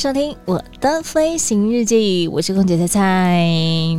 收听我的飞行日记，我是空姐菜菜。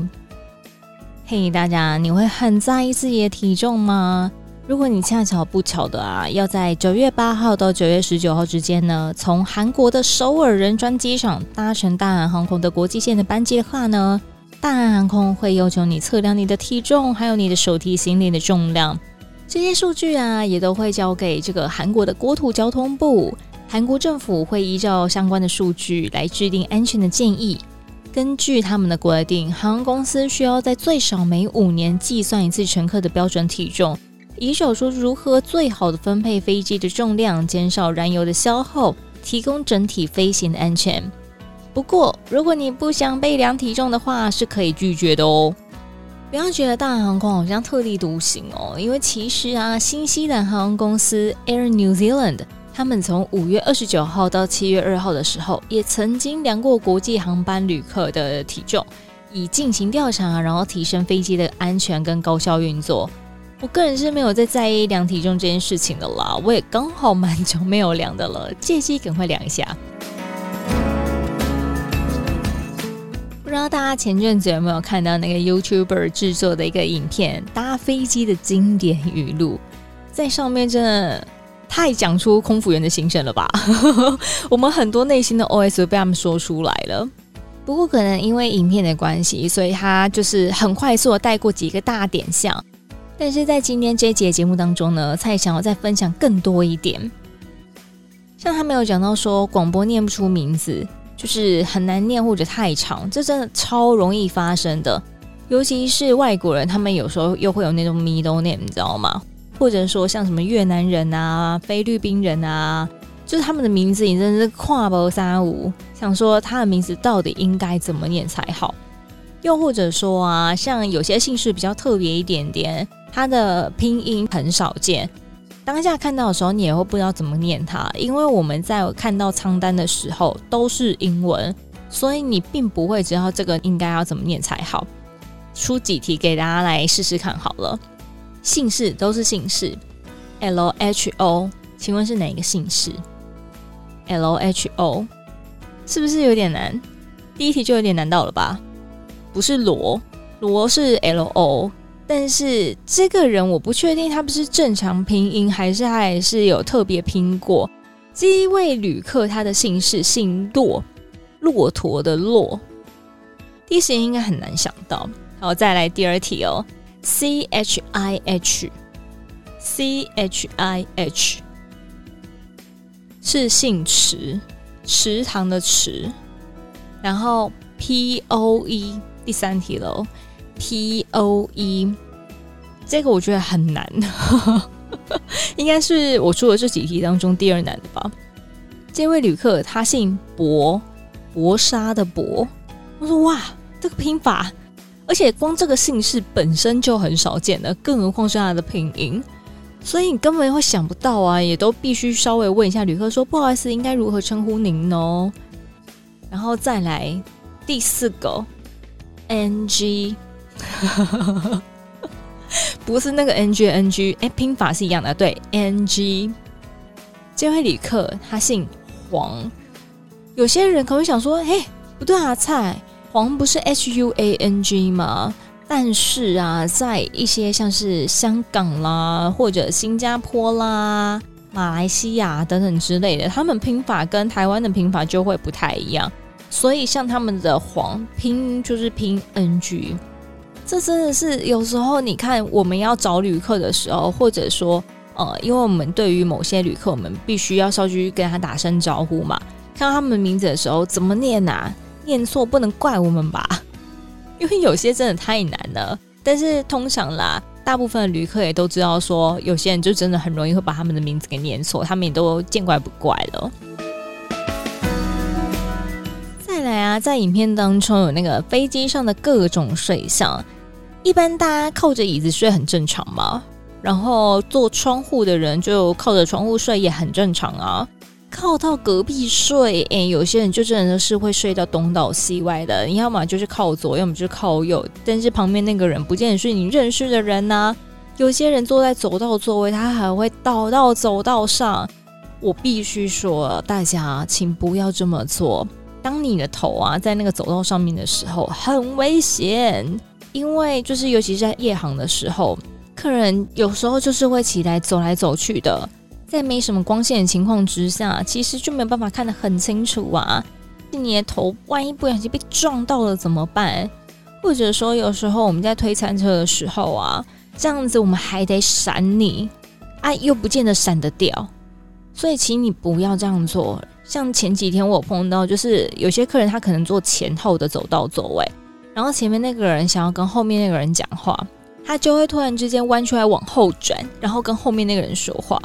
嘿，大家，你会很在意自己的体重吗？如果你恰巧不巧的啊，要在九月八号到九月十九号之间呢，从韩国的首尔仁川机场搭乘大韩航空的国际线的班机的话呢，大韩航空会要求你测量你的体重，还有你的手提行李的重量，这些数据啊，也都会交给这个韩国的国土交通部。韩国政府会依照相关的数据来制定安全的建议。根据他们的规定，航空公司需要在最少每五年计算一次乘客的标准体重，以找出如何最好的分配飞机的重量，减少燃油的消耗，提供整体飞行的安全。不过，如果你不想被量体重的话，是可以拒绝的哦。不要觉得大韩航空好像特立独行哦，因为其实啊，新西兰航空公司 Air New Zealand。他们从五月二十九号到七月二号的时候，也曾经量过国际航班旅客的体重，以进行调查，然后提升飞机的安全跟高效运作。我个人是没有在在意量体重这件事情的啦，我也刚好蛮久没有量的了，借机赶快量一下。不知道大家前阵子有没有看到那个 YouTuber 制作的一个影片，搭飞机的经典语录，在上面真的。太讲出空服员的心声了吧？我们很多内心的 OS 都被他们说出来了。不过可能因为影片的关系，所以他就是很快速的带过几个大点项。但是在今天这节节目当中呢，蔡想要再分享更多一点。像他没有讲到说广播念不出名字，就是很难念或者太长，这真的超容易发生的。尤其是外国人，他们有时候又会有那种 middle name，你知道吗？或者说像什么越南人啊、菲律宾人啊，就是他们的名字，你真的是跨不三五，想说他的名字到底应该怎么念才好？又或者说啊，像有些姓氏比较特别一点点，他的拼音很少见，当下看到的时候你也会不知道怎么念它，因为我们在看到仓单的时候都是英文，所以你并不会知道这个应该要怎么念才好。出几题给大家来试试看好了。姓氏都是姓氏，L H O，请问是哪一个姓氏？L H O 是不是有点难？第一题就有点难到了吧？不是罗，罗是 L O，但是这个人我不确定他不是正常拼音，还是他还是有特别拼过。这一位旅客他的姓氏姓骆，骆驼的骆，第一时间应该很难想到。好，再来第二题哦。C H I H，C H I H 是姓池，池塘的池。然后 P O E 第三题喽，P O E 这个我觉得很难，应该是我出的这几题当中第二难的吧。这位旅客他姓薄，薄纱的薄。我说哇，这个拼法。而且光这个姓氏本身就很少见了，更何况是他的拼音，所以你根本会想不到啊！也都必须稍微问一下旅客说：“不好意思，应该如何称呼您呢？”然后再来第四个 NG，不是那个 NG NG，哎，拼法是一样的，对，NG。这位旅客他姓黄，有些人可能会想说：“嘿，不对啊，菜。”黄不是 H U A N G 吗？但是啊，在一些像是香港啦，或者新加坡啦、马来西亚等等之类的，他们拼法跟台湾的拼法就会不太一样。所以像他们的黄拼就是拼 N G，这真的是有时候你看我们要找旅客的时候，或者说呃，因为我们对于某些旅客，我们必须要稍微跟他打声招呼嘛，看到他们名字的时候怎么念啊？念错不能怪我们吧，因为有些真的太难了。但是通常啦，大部分的旅客也都知道说，有些人就真的很容易会把他们的名字给念错，他们也都见怪不怪了。再来啊，在影片当中有那个飞机上的各种睡相，一般大家靠着椅子睡很正常嘛，然后坐窗户的人就靠着窗户睡也很正常啊。靠到隔壁睡，哎，有些人就真的是会睡到东倒西歪的。你要么就是靠左，要么就是靠右，但是旁边那个人不见得是你认识的人呐、有些人坐在走道座位，他还会倒到走道上。我必须说，大家请不要这么做。当你的头啊在那个走道上面的时候，很危险，因为就是尤其是在夜航的时候，客人有时候就是会起来走来走去的。在没什么光线的情况之下，其实就没有办法看得很清楚啊！你的头万一不小心被撞到了怎么办？或者说，有时候我们在推餐车的时候啊，这样子我们还得闪你啊，又不见得闪得掉，所以请你不要这样做。像前几天我碰到，就是有些客人他可能坐前后的走道座位，然后前面那个人想要跟后面那个人讲话，他就会突然之间弯出来往后转，然后跟后面那个人说话。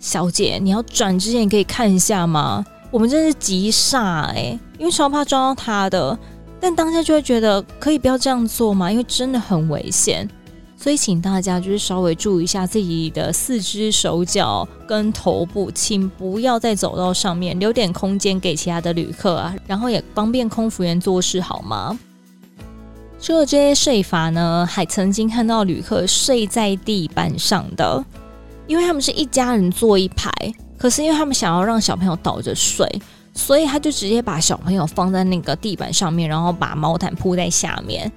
小姐，你要转之前可以看一下吗？我们真是急煞哎，因为超怕撞到他的。但当下就会觉得可以不要这样做吗？因为真的很危险，所以请大家就是稍微注意一下自己的四肢、手脚跟头部，请不要再走到上面留点空间给其他的旅客啊，然后也方便空服员做事好吗？除了这些睡法呢，还曾经看到旅客睡在地板上的。因为他们是一家人坐一排，可是因为他们想要让小朋友倒着睡，所以他就直接把小朋友放在那个地板上面，然后把毛毯铺在下面。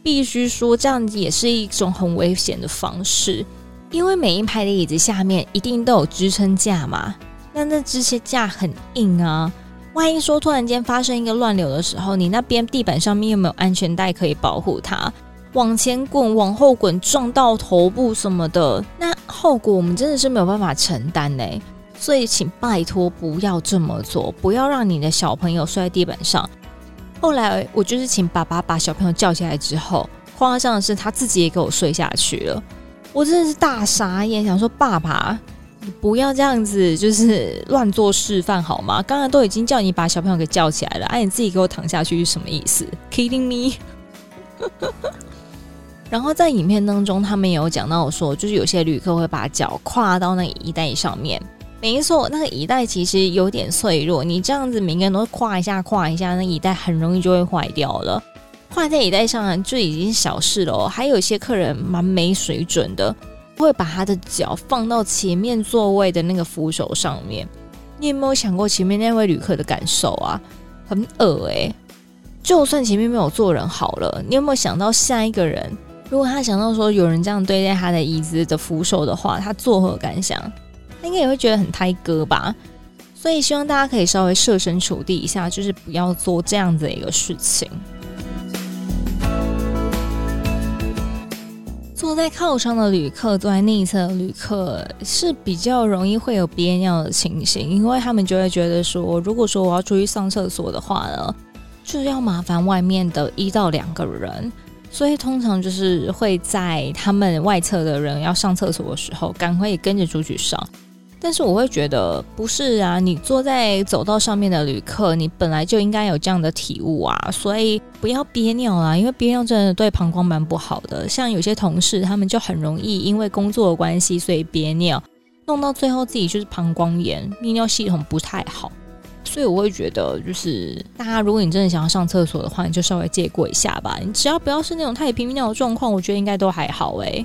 必须说，这样也是一种很危险的方式，因为每一排的椅子下面一定都有支撑架嘛，那那这些架很硬啊，万一说突然间发生一个乱流的时候，你那边地板上面又没有安全带可以保护它？往前滚，往后滚，撞到头部什么的，那后果我们真的是没有办法承担呢。所以，请拜托不要这么做，不要让你的小朋友睡在地板上。后来，我就是请爸爸把小朋友叫起来之后，夸张的是他自己也给我睡下去了。我真的是大傻眼，想说爸爸，你不要这样子，就是乱做示范好吗？刚刚都已经叫你把小朋友给叫起来了，哎、你自己给我躺下去是什么意思？Kidding me？然后在影片当中，他们也有讲到说，就是有些旅客会把脚跨到那个椅带上面。没错，那个椅带其实有点脆弱，你这样子每个人都跨一下、跨一下，那椅带很容易就会坏掉了。跨在椅带上就已经小事了哦，还有一些客人蛮没水准的，会把他的脚放到前面座位的那个扶手上面。你有没有想过前面那位旅客的感受啊？很恶欸！就算前面没有坐人好了，你有没有想到下一个人？如果他想到说有人这样对待他的椅子的扶手的话，他作何感想？他应该也会觉得很胎哥吧。所以希望大家可以稍微设身处地一下，就是不要做这样子的一个事情。坐在靠窗的旅客，坐在内侧的旅客是比较容易会有憋尿的情形，因为他们就会觉得说，如果说我要出去上厕所的话呢，就要麻烦外面的一到两个人。所以通常就是会在他们外侧的人要上厕所的时候，赶快也跟着出去上。但是我会觉得不是啊，你坐在走道上面的旅客，你本来就应该有这样的体悟啊，所以不要憋尿啊，因为憋尿真的对膀胱蛮不好的。像有些同事，他们就很容易因为工作的关系，所以憋尿，弄到最后自己就是膀胱炎，泌尿系统不太好。所以我会觉得，就是大家，如果你真的想要上厕所的话，你就稍微借过一下吧。你只要不要是那种太频尿的状况，我觉得应该都还好诶。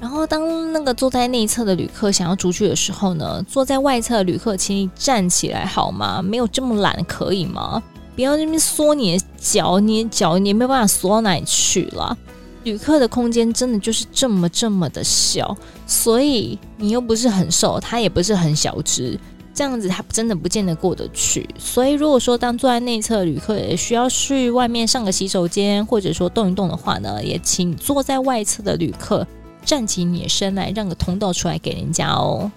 然后，当那个坐在内侧的旅客想要出去的时候呢，坐在外侧的旅客，请你站起来好吗？没有这么懒，可以吗？不要那边缩你的脚，你的脚你也没有办法缩到哪里去了。旅客的空间真的就是这么这么的小，所以你又不是很瘦，他也不是很小只。这样子他真的不见得过得去，所以如果说当坐在内侧旅客也需要去外面上个洗手间，或者说动一动的话呢，也请坐在外侧的旅客站起你的身来，让个通道出来给人家哦。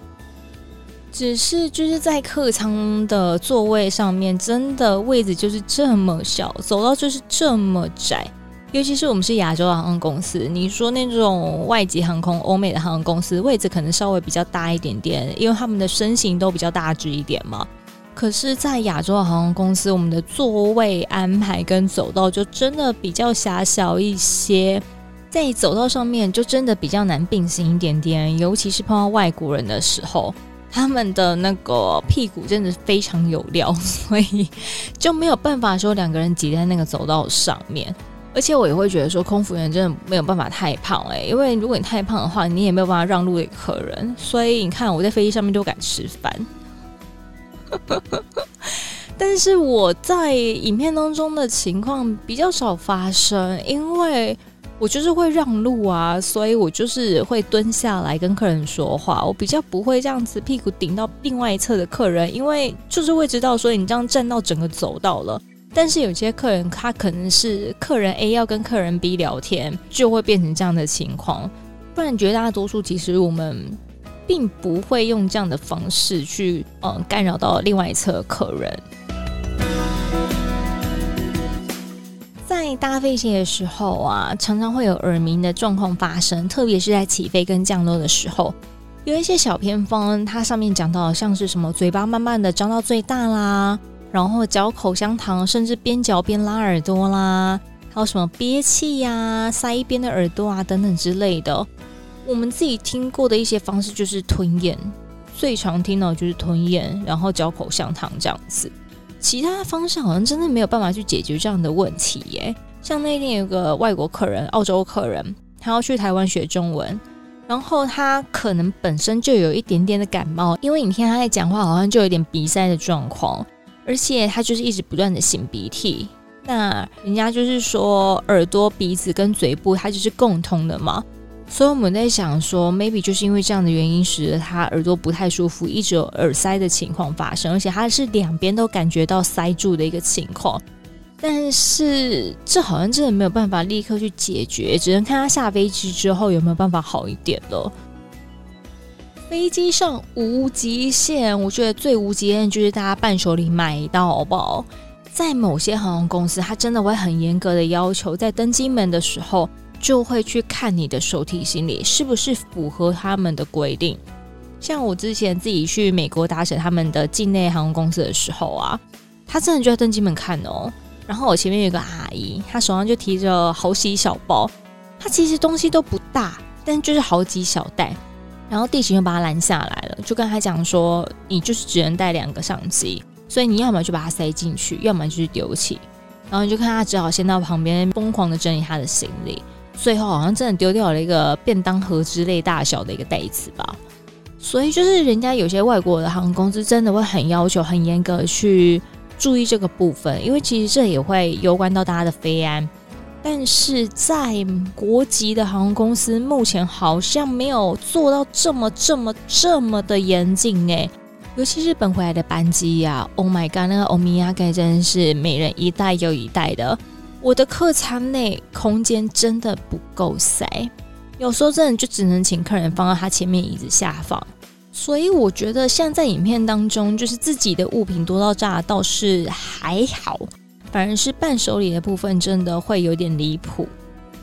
只是就是在客舱的座位上面，真的位置就是这么小，走道就是这么窄，尤其是我们是亚洲航空公司，你说那种外籍航空、欧美的航空公司，位置可能稍微比较大一点点，因为他们的身形都比较大只一点嘛。可是，在亚洲航空公司，我们的座位安排跟走道就真的比较狭小一些，在走道上面就真的比较难并行一点点，尤其是碰到外国人的时候。他们的那个屁股真的非常有料，所以就没有办法说两个人挤在那个走道上面。而且我也会觉得说，空服员真的没有办法太胖哎、因为如果你太胖的话，你也没有办法让路给客人。所以你看，我在飞机上面都敢吃饭。但是我在影片当中的情况比较少发生，因为。我就是会让路啊，所以我就是会蹲下来跟客人说话。我比较不会这样子屁股顶到另外一侧的客人，因为就是会知道说你这样站到整个走道了。但是有些客人他可能是客人 A 要跟客人 B 聊天，就会变成这样的情况。不然绝大多数其实我们并不会用这样的方式去嗯干扰到另外一侧客人。在搭飞机的时候啊，常常会有耳鸣的状况发生，特别是在起飞跟降落的时候，有一些小偏方，它上面讲到像是什么嘴巴慢慢的张到最大啦，然后嚼口香糖，甚至边嚼边拉耳朵啦，还有什么憋气呀、塞一边的耳朵啊等等之类的。我们自己听过的一些方式就是吞咽，最常听到就是吞咽，然后嚼口香糖这样子。其他方式好像真的没有办法去解决这样的问题耶。像那天有个外国客人，澳洲客人，他要去台湾学中文，然后他可能本身就有一点点的感冒，因为你听他在讲话，好像就有点鼻塞的状况，而且他就是一直不断的擤鼻涕。那人家就是说，耳朵、鼻子跟嘴部，它就是共通的嘛。所以我们在想说，maybe 就是因为这样的原因，使得他耳朵不太舒服，一直有耳塞的情况发生，而且他是两边都感觉到塞住的一个情况。但是这好像真的没有办法立刻去解决，只能看他下飞机之后有没有办法好一点了。飞机上无极限，我觉得最无极限就是大家伴手礼买到好不好？在某些航空公司，他真的会很严格的要求，在登机门的时候。就会去看你的手提行李是不是符合他们的规定。像我之前自己去美国搭乘他们的境内航空公司的时候啊，他真的就在登机门看哦。然后我前面有个阿姨，她手上就提着好几小包，她其实东西都不大，但就是好几小袋。然后地勤就把他拦下来了，就跟他讲说：“你就是只能带两个相机，所以你要么就把它塞进去，要么就是丢弃。”然后你就看他只好先到旁边疯狂的整理他的行李。最后好像真的丢掉了一个便当盒之类大小的一个袋子吧，所以就是人家有些外国的航空公司真的会很要求、很严格去注意这个部分，因为其实这也会攸关到大家的飞安。但是在国籍的航空公司目前好像没有做到这么、这么、这么的严谨哎，尤其日本回来的班机呀、啊，Oh my god，那个欧米亚盖真的是每人一袋又一袋的。我的客舱内空间真的不够塞，有时候真的就只能请客人放到他前面椅子下方。所以我觉得像在影片当中，就是自己的物品多到炸倒是还好，反而是伴手礼的部分真的会有点离谱。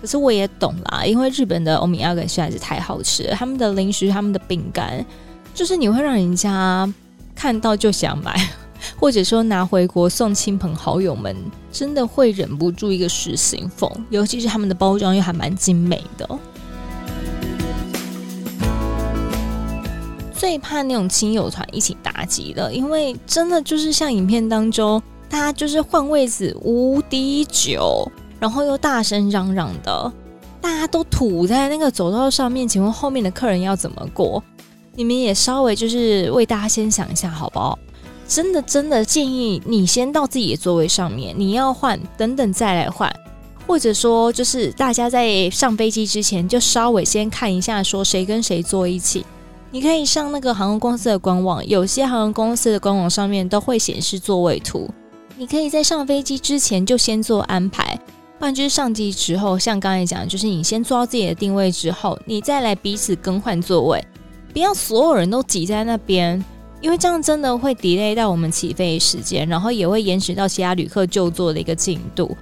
可是我也懂啦，因为日本的欧米亚给实在是太好吃了，他们的零食、他们的饼干，就是你会让人家看到就想买。或者说拿回国送亲朋好友们，真的会忍不住一个失心疯，尤其是他们的包装又还蛮精美的。最怕那种亲友团一起搭机的，因为真的就是像影片当中，大家就是换位子无敌久，然后又大声嚷嚷的，大家都吐在那个走道上面，请问后面的客人要怎么过？你们也稍微就是为大家先想一下，好不好？真的真的建议你先到自己的座位上面，你要换等等再来换，或者说就是大家在上飞机之前就稍微先看一下，说谁跟谁坐一起。你可以上那个航空公司的官网，有些航空公司的官网上面都会显示座位图，你可以在上飞机之前就先做安排，不然就是上机之后，像刚才讲，就是你先坐到自己的定位之后，你再来彼此更换座位，不要所有人都挤在那边。因为这样真的会 delay 到我们起飞时间，然后也会延迟到其他旅客就座的一个进度。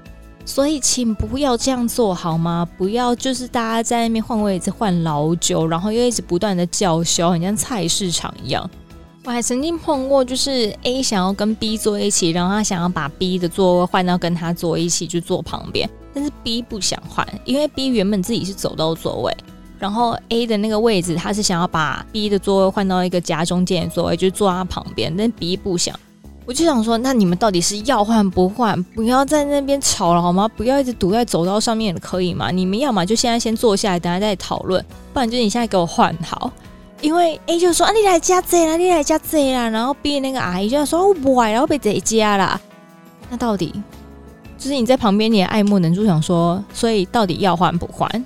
所以请不要这样做好吗？不要就是大家在那边换位置换老久，然后又一直不断的叫嚣，很像菜市场一样。我还曾经碰过，就是 A 想要跟 B 坐一起，然后他想要把 B 的座位换到跟他坐一起，就坐旁边。但是 B 不想换，因为 B 原本自己是走到座位，然后 A 的那个位置他是想要把 B 的座位换到一个夹中间的座位，就坐他旁边。但 B 不想，我就想说，那你们到底是要换不换？不要在那边吵了好吗？不要一直堵在走道上面，可以吗？你们要么就现在先坐下来，等下再讨论，不然就你现在给我换好。因为 A 就说啊，你来加这啦，你来加这啦，然后 B 那个阿姨就说我不爱，然后被这加啦。那到底就是你在旁边，你也爱莫能助，想说，所以到底要换不换？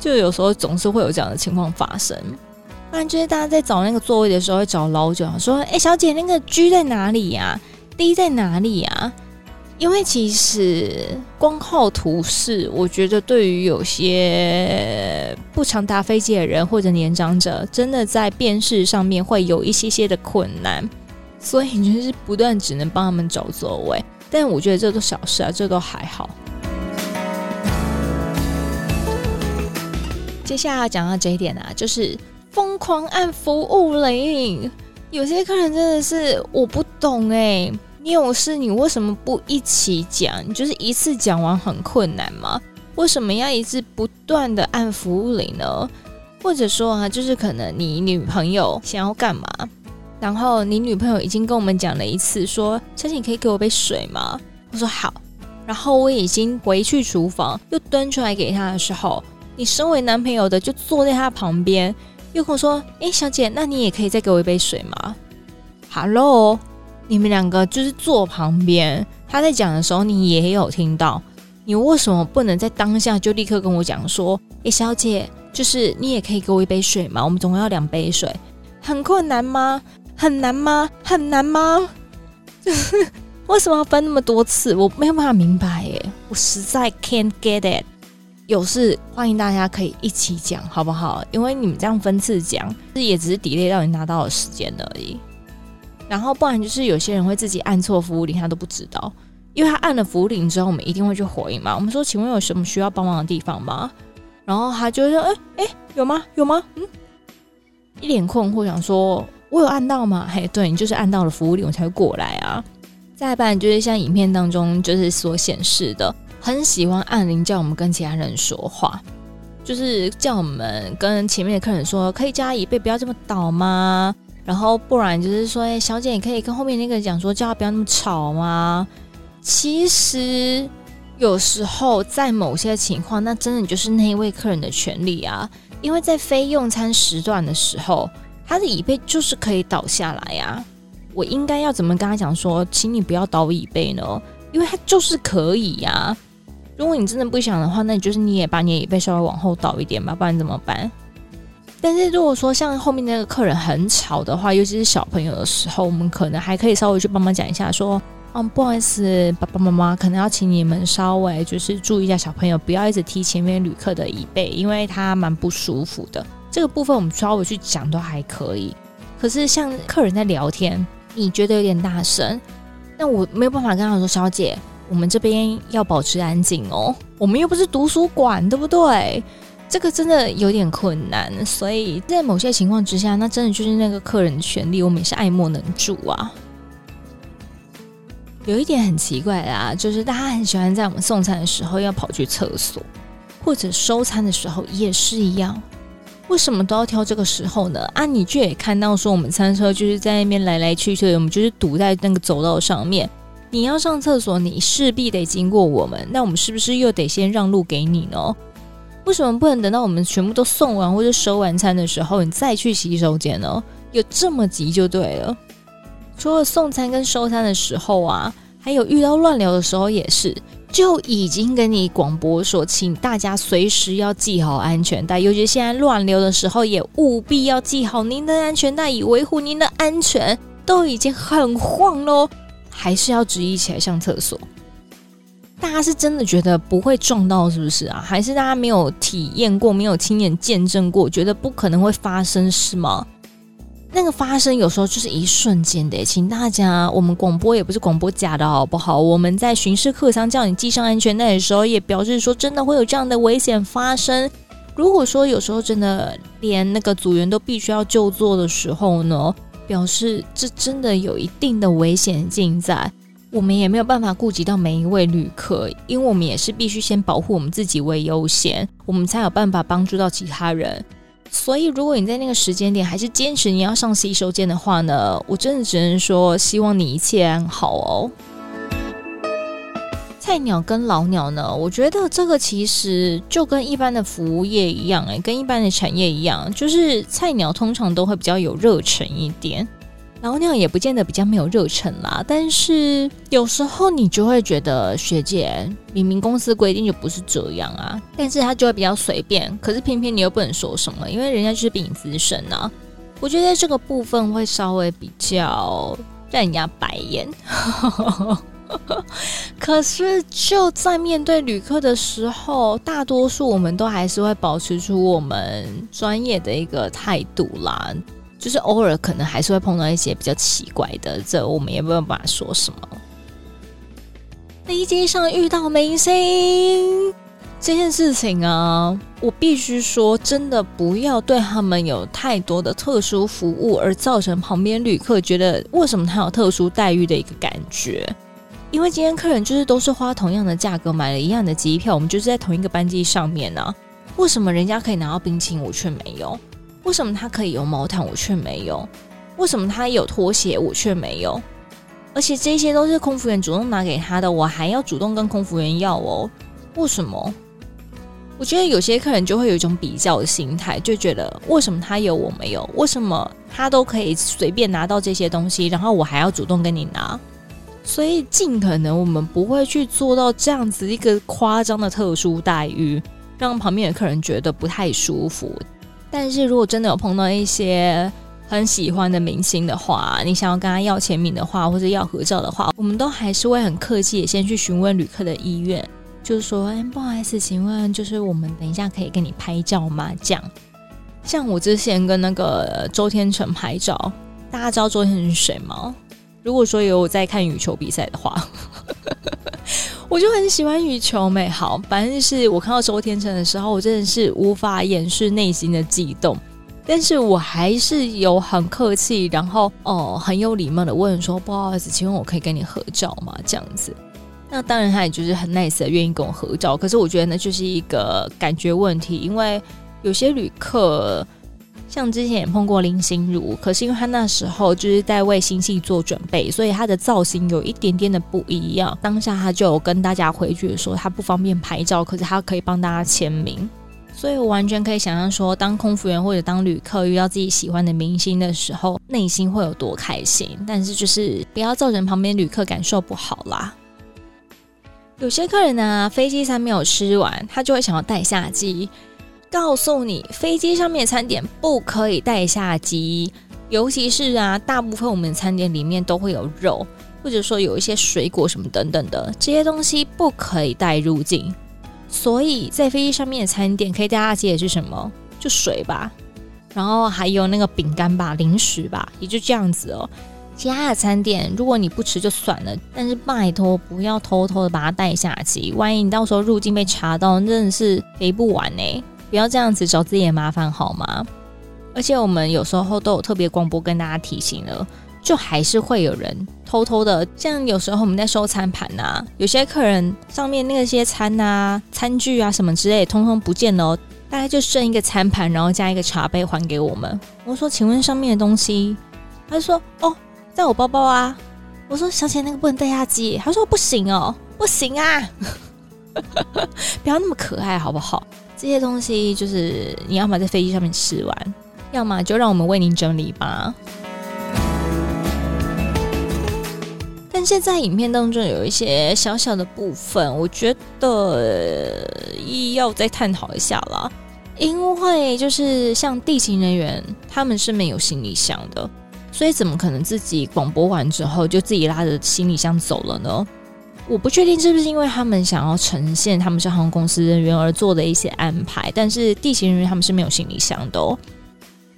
就有时候总是会有这样的情况发生。不然就是大家在找那个座位的时候会找老久，说，哎，小姐，那个 G 在哪里呀？D 在哪里呀？因为其实光靠图示，我觉得对于有些不常搭飞机的人或者年长者，真的在辨识上面会有一些些的困难，所以就是不断只能帮他们找座位。但我觉得这都小事啊，这都还好。接下来要讲到这一点啊，就是疯狂按服务铃，有些客人真的是我不懂哎。你有事，你为什么不一起讲？你就是一次讲完很困难吗？为什么要一直不断的按服务铃呢？或者说啊，就是可能你女朋友想要干嘛，然后你女朋友已经跟我们讲了一次，说：“小姐，你可以给我杯水吗？”我说好。然后我已经回去厨房，又端出来给他的时候，你身为男朋友的就坐在他旁边，又跟我说：“诶，小姐，那你也可以再给我一杯水吗？”Hello。你们两个就是坐旁边，他在讲的时候，你也有听到。你为什么不能在当下就立刻跟我讲说：“，小姐，就是你也可以给我一杯水吗？我们总共要两杯水，很困难吗？很难吗？很难吗？为什么要分那么多次？我没有办法明白耶，我实在 can't get it。有事欢迎大家可以一起讲，好不好？因为你们这样分次讲，这也只是 delay 到你拿到的时间而已。然后不然就是有些人会自己按错服务铃，他都不知道，因为他按了服务铃之后，我们一定会去回应嘛。我们说，请问有什么需要帮忙的地方吗？然后他就说，哎哎，有吗？有吗？嗯，一脸困惑，想说，我有按到吗？嘿，对，你就是按到了服务铃，我才会过来啊。再不然就是像影片当中就是所显示的，很喜欢按铃叫我们跟其他人说话，就是叫我们跟前面的客人说，可以加椅背，不要这么倒吗？然后不然就是说，哎，小姐，你可以跟后面那个讲说，叫他不要那么吵吗？其实有时候在某些情况，那真的就是那一位客人的权利啊。因为在非用餐时段的时候，他的椅背就是可以倒下来呀。我应该要怎么跟他讲说，请你不要倒椅背呢？因为他就是可以呀。如果你真的不想的话，那你就是你也把你的椅背稍微往后倒一点吧，不然怎么办？但是如果说像后面那个客人很吵的话，尤其是小朋友的时候，我们可能还可以稍微去帮忙讲一下，说，嗯，不好意思，爸爸妈妈可能要请你们稍微就是注意一下小朋友，不要一直踢前面旅客的椅背，因为他蛮不舒服的。这个部分我们稍微去讲都还可以。可是像客人在聊天，你觉得有点大声，那我没有办法跟他说，小姐，我们这边要保持安静哦，我们又不是图书馆，对不对？这个真的有点困难，所以在某些情况之下，那真的就是那个客人的权利，我们也是爱莫能助啊。有一点很奇怪啊，就是大家很喜欢在我们送餐的时候要跑去厕所，或者收餐的时候也是一样。为什么都要挑这个时候呢？啊，你就也看到说我们餐车就是在那边来来去去，我们就是堵在那个走道上面。你要上厕所，你势必得经过我们，那我们是不是又得先让路给你呢？为什么不能等到我们全部都送完或者收完餐的时候，你再去洗手间呢？有这么急就对了。除了送餐跟收餐的时候啊，还有遇到乱流的时候也是，就已经跟你广播说，请大家随时要系好安全带，尤其现在乱流的时候，也务必要系好您的安全带，以维护您的安全。都已经很晃喽，还是要执意起来上厕所。大家是真的觉得不会撞到，是不是啊？还是大家没有体验过，没有亲眼见证过，觉得不可能会发生，是吗？那个发生有时候就是一瞬间的，请大家，我们广播也不是广播假的好不好？我们在巡视客舱叫你系上安全带的时候，也表示说真的会有这样的危险发生。如果说有时候真的连那个组员都必须要就座的时候呢，表示这真的有一定的危险性在，我们也没有办法顾及到每一位旅客，因为我们也是必须先保护我们自己为优先，我们才有办法帮助到其他人。所以，如果你在那个时间点还是坚持你要上洗手间的话呢，我真的只能说希望你一切安好哦。菜鸟跟老鸟呢，我觉得这个其实就跟一般的服务业一样，诶，跟一般的产业一样，就是菜鸟通常都会比较有热忱一点。老鸟也不见得比较没有热忱啦，但是有时候你就会觉得学姐明明公司规定就不是这样啊，但是他就会比较随便，可是偏偏你又不能说什么，因为人家就是比你资深啊。我觉得这个部分会稍微比较让人家白眼。可是就在面对旅客的时候，大多数我们都还是会保持出我们专业的一个态度啦。就是偶尔可能还是会碰到一些比较奇怪的，这我们也没有办法说什么。飞机上遇到明星这件事情啊，我必须说，真的不要对他们有太多的特殊服务，而造成旁边旅客觉得为什么他有特殊待遇的一个感觉。因为今天客人就是都是花同样的价格买了一样的机票，我们就是在同一个班机上面呢，为什么人家可以拿到冰淇淋，我却没有？为什么他可以有毛毯，我却没有？为什么他有拖鞋，我却没有？而且这些都是空服员主动拿给他的，我还要主动跟空服员要哦？为什么？我觉得有些客人就会有一种比较的心态，就觉得为什么他有我没有？为什么他都可以随便拿到这些东西，然后我还要主动跟你拿？所以尽可能我们不会去做到这样子一个夸张的特殊待遇，让旁边的客人觉得不太舒服。但是如果真的有碰到一些很喜欢的明星的话，你想要跟他要签名的话，或者要合照的话，我们都还是会很客气，先去询问旅客的意愿，就是说，哎，不好意思，请问，就是我们等一下可以跟你拍照吗？这样，像我之前跟那个周天成拍照，大家知道周天成是谁吗？如果说有在看羽球比赛的话。我就很喜欢羽球美好，反正就是我看到周天成的时候，我真的是无法掩饰内心的激动，但是我还是有很客气，然后哦很有礼貌的问说，不好意思，请问我可以跟你合照吗？这样子，那当然他也就是很 nice 的愿意跟我合照，可是我觉得那就是一个感觉问题，因为有些旅客。像之前也碰过林心如，可是因为他那时候就是在为新戏做准备，所以他的造型有一点点的不一样。当下他就有跟大家回绝说他不方便拍照，可是他可以帮大家签名。所以我完全可以想象说，当空服员或者当旅客遇到自己喜欢的明星的时候，内心会有多开心。但是就是不要造成旁边旅客感受不好啦。有些客人呢，飞机餐没有吃完，他就会想要带下机。告诉你，飞机上面的餐点不可以带下机，尤其是啊，大部分我们的餐点里面都会有肉，或者说有一些水果什么等等的，这些东西不可以带入境。所以在飞机上面的餐点可以带下机的是什么？就水吧，然后还有那个饼干吧、零食吧，也就这样子哦。其他的餐点如果你不吃就算了，但是拜托不要偷偷的把它带下机，万一你到时候入境被查到，真的是赔不完呢。不要这样子找自己的麻烦好吗？而且我们有时候都有特别广播跟大家提醒了，就还是会有人偷偷的，像有时候我们在收餐盘呐，有些客人上面那些餐呐、餐具啊什么之类，通通不见了哦，大概就剩一个餐盘，然后加一个茶杯还给我们。我说，请问上面的东西？他就说，哦，在我包包啊。我说，小姐那个不能带下机。他说不行哦，不行啊，不要那么可爱好不好？这些东西就是你要么在飞机上面吃完，要么就让我们为您整理吧。但现在影片当中有一些小小的部分，我觉得要再探讨一下了。因为就是像地勤人员，他们是没有行李箱的，所以怎么可能自己广播完之后就自己拉着行李箱走了呢？我不确定是不是因为他们想要呈现他们是航空公司人员而做的一些安排，但是地勤人员他们是没有行李箱的哦。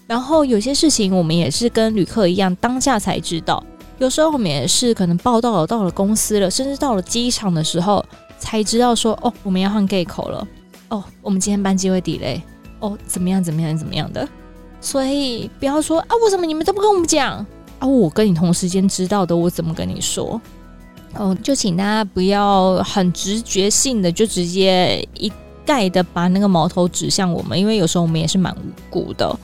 然后有些事情我们也是跟旅客一样，当下才知道。有时候我们也是可能报到了，到了公司了，甚至到了机场的时候才知道说，哦，我们要换 gate 口了。哦，我们今天班机会 delay。哦，怎么样？怎么样？怎么样的？所以不要说啊，为什么你们都不跟我们讲啊？我跟你同时间知道的，我怎么跟你说？哦，就请大家不要很直觉性的就直接一概的把那个矛头指向我们，因为有时候我们也是蛮无辜的。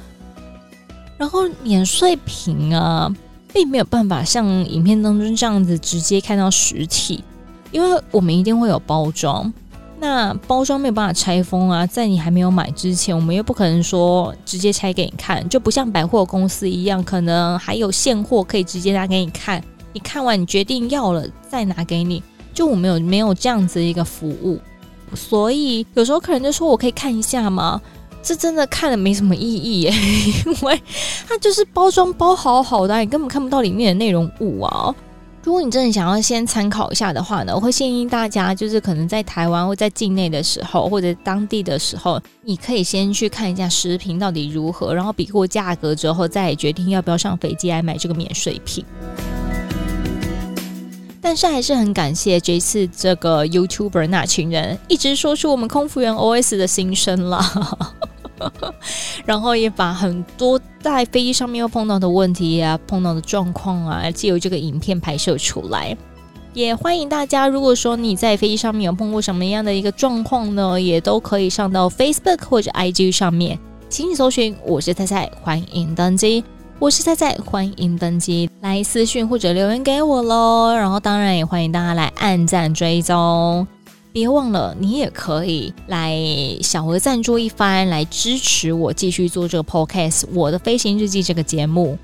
然后免税品啊，并没有办法像影片当中这样子直接看到实体，因为我们一定会有包装。那包装没有办法拆封啊，在你还没有买之前，我们又不可能说直接拆给你看，就不像百货公司一样，可能还有现货可以直接拿给你看。你看完你决定要了再拿给你，就我们有没有这样子一个服务？所以有时候客人就说：“我可以看一下吗？”这真的看了没什么意义耶，因为它就是包装包好好的，你根本看不到里面的内容物啊。如果你真的想要先参考一下的话呢，我会建议大家，就是可能在台湾或在境内的时候，或者当地的时候，你可以先去看一下食品到底如何，然后比过价格之后，再决定要不要上飞机来买这个免税品。但是还是很感谢这次这个 YouTuber 那群人，一直说出我们空服员 OS 的心声了。然后也把很多在飞机上面又碰到的问题啊、碰到的状况啊，借由这个影片拍摄出来。也欢迎大家，如果说你在飞机上面有碰过什么样的一个状况呢，也都可以上到 Facebook 或者 IG 上面，请你搜寻“我是菜菜”，欢迎登机。我是菜菜，欢迎登机，来私讯或者留言给我喽。然后当然也欢迎大家来按赞追踪。别忘了，你也可以来小额赞助一番，来支持我继续做这个 podcast《我的飞行日记》这个节目。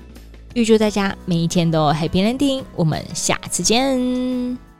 预祝大家每一天都 happy landing，我们下次见。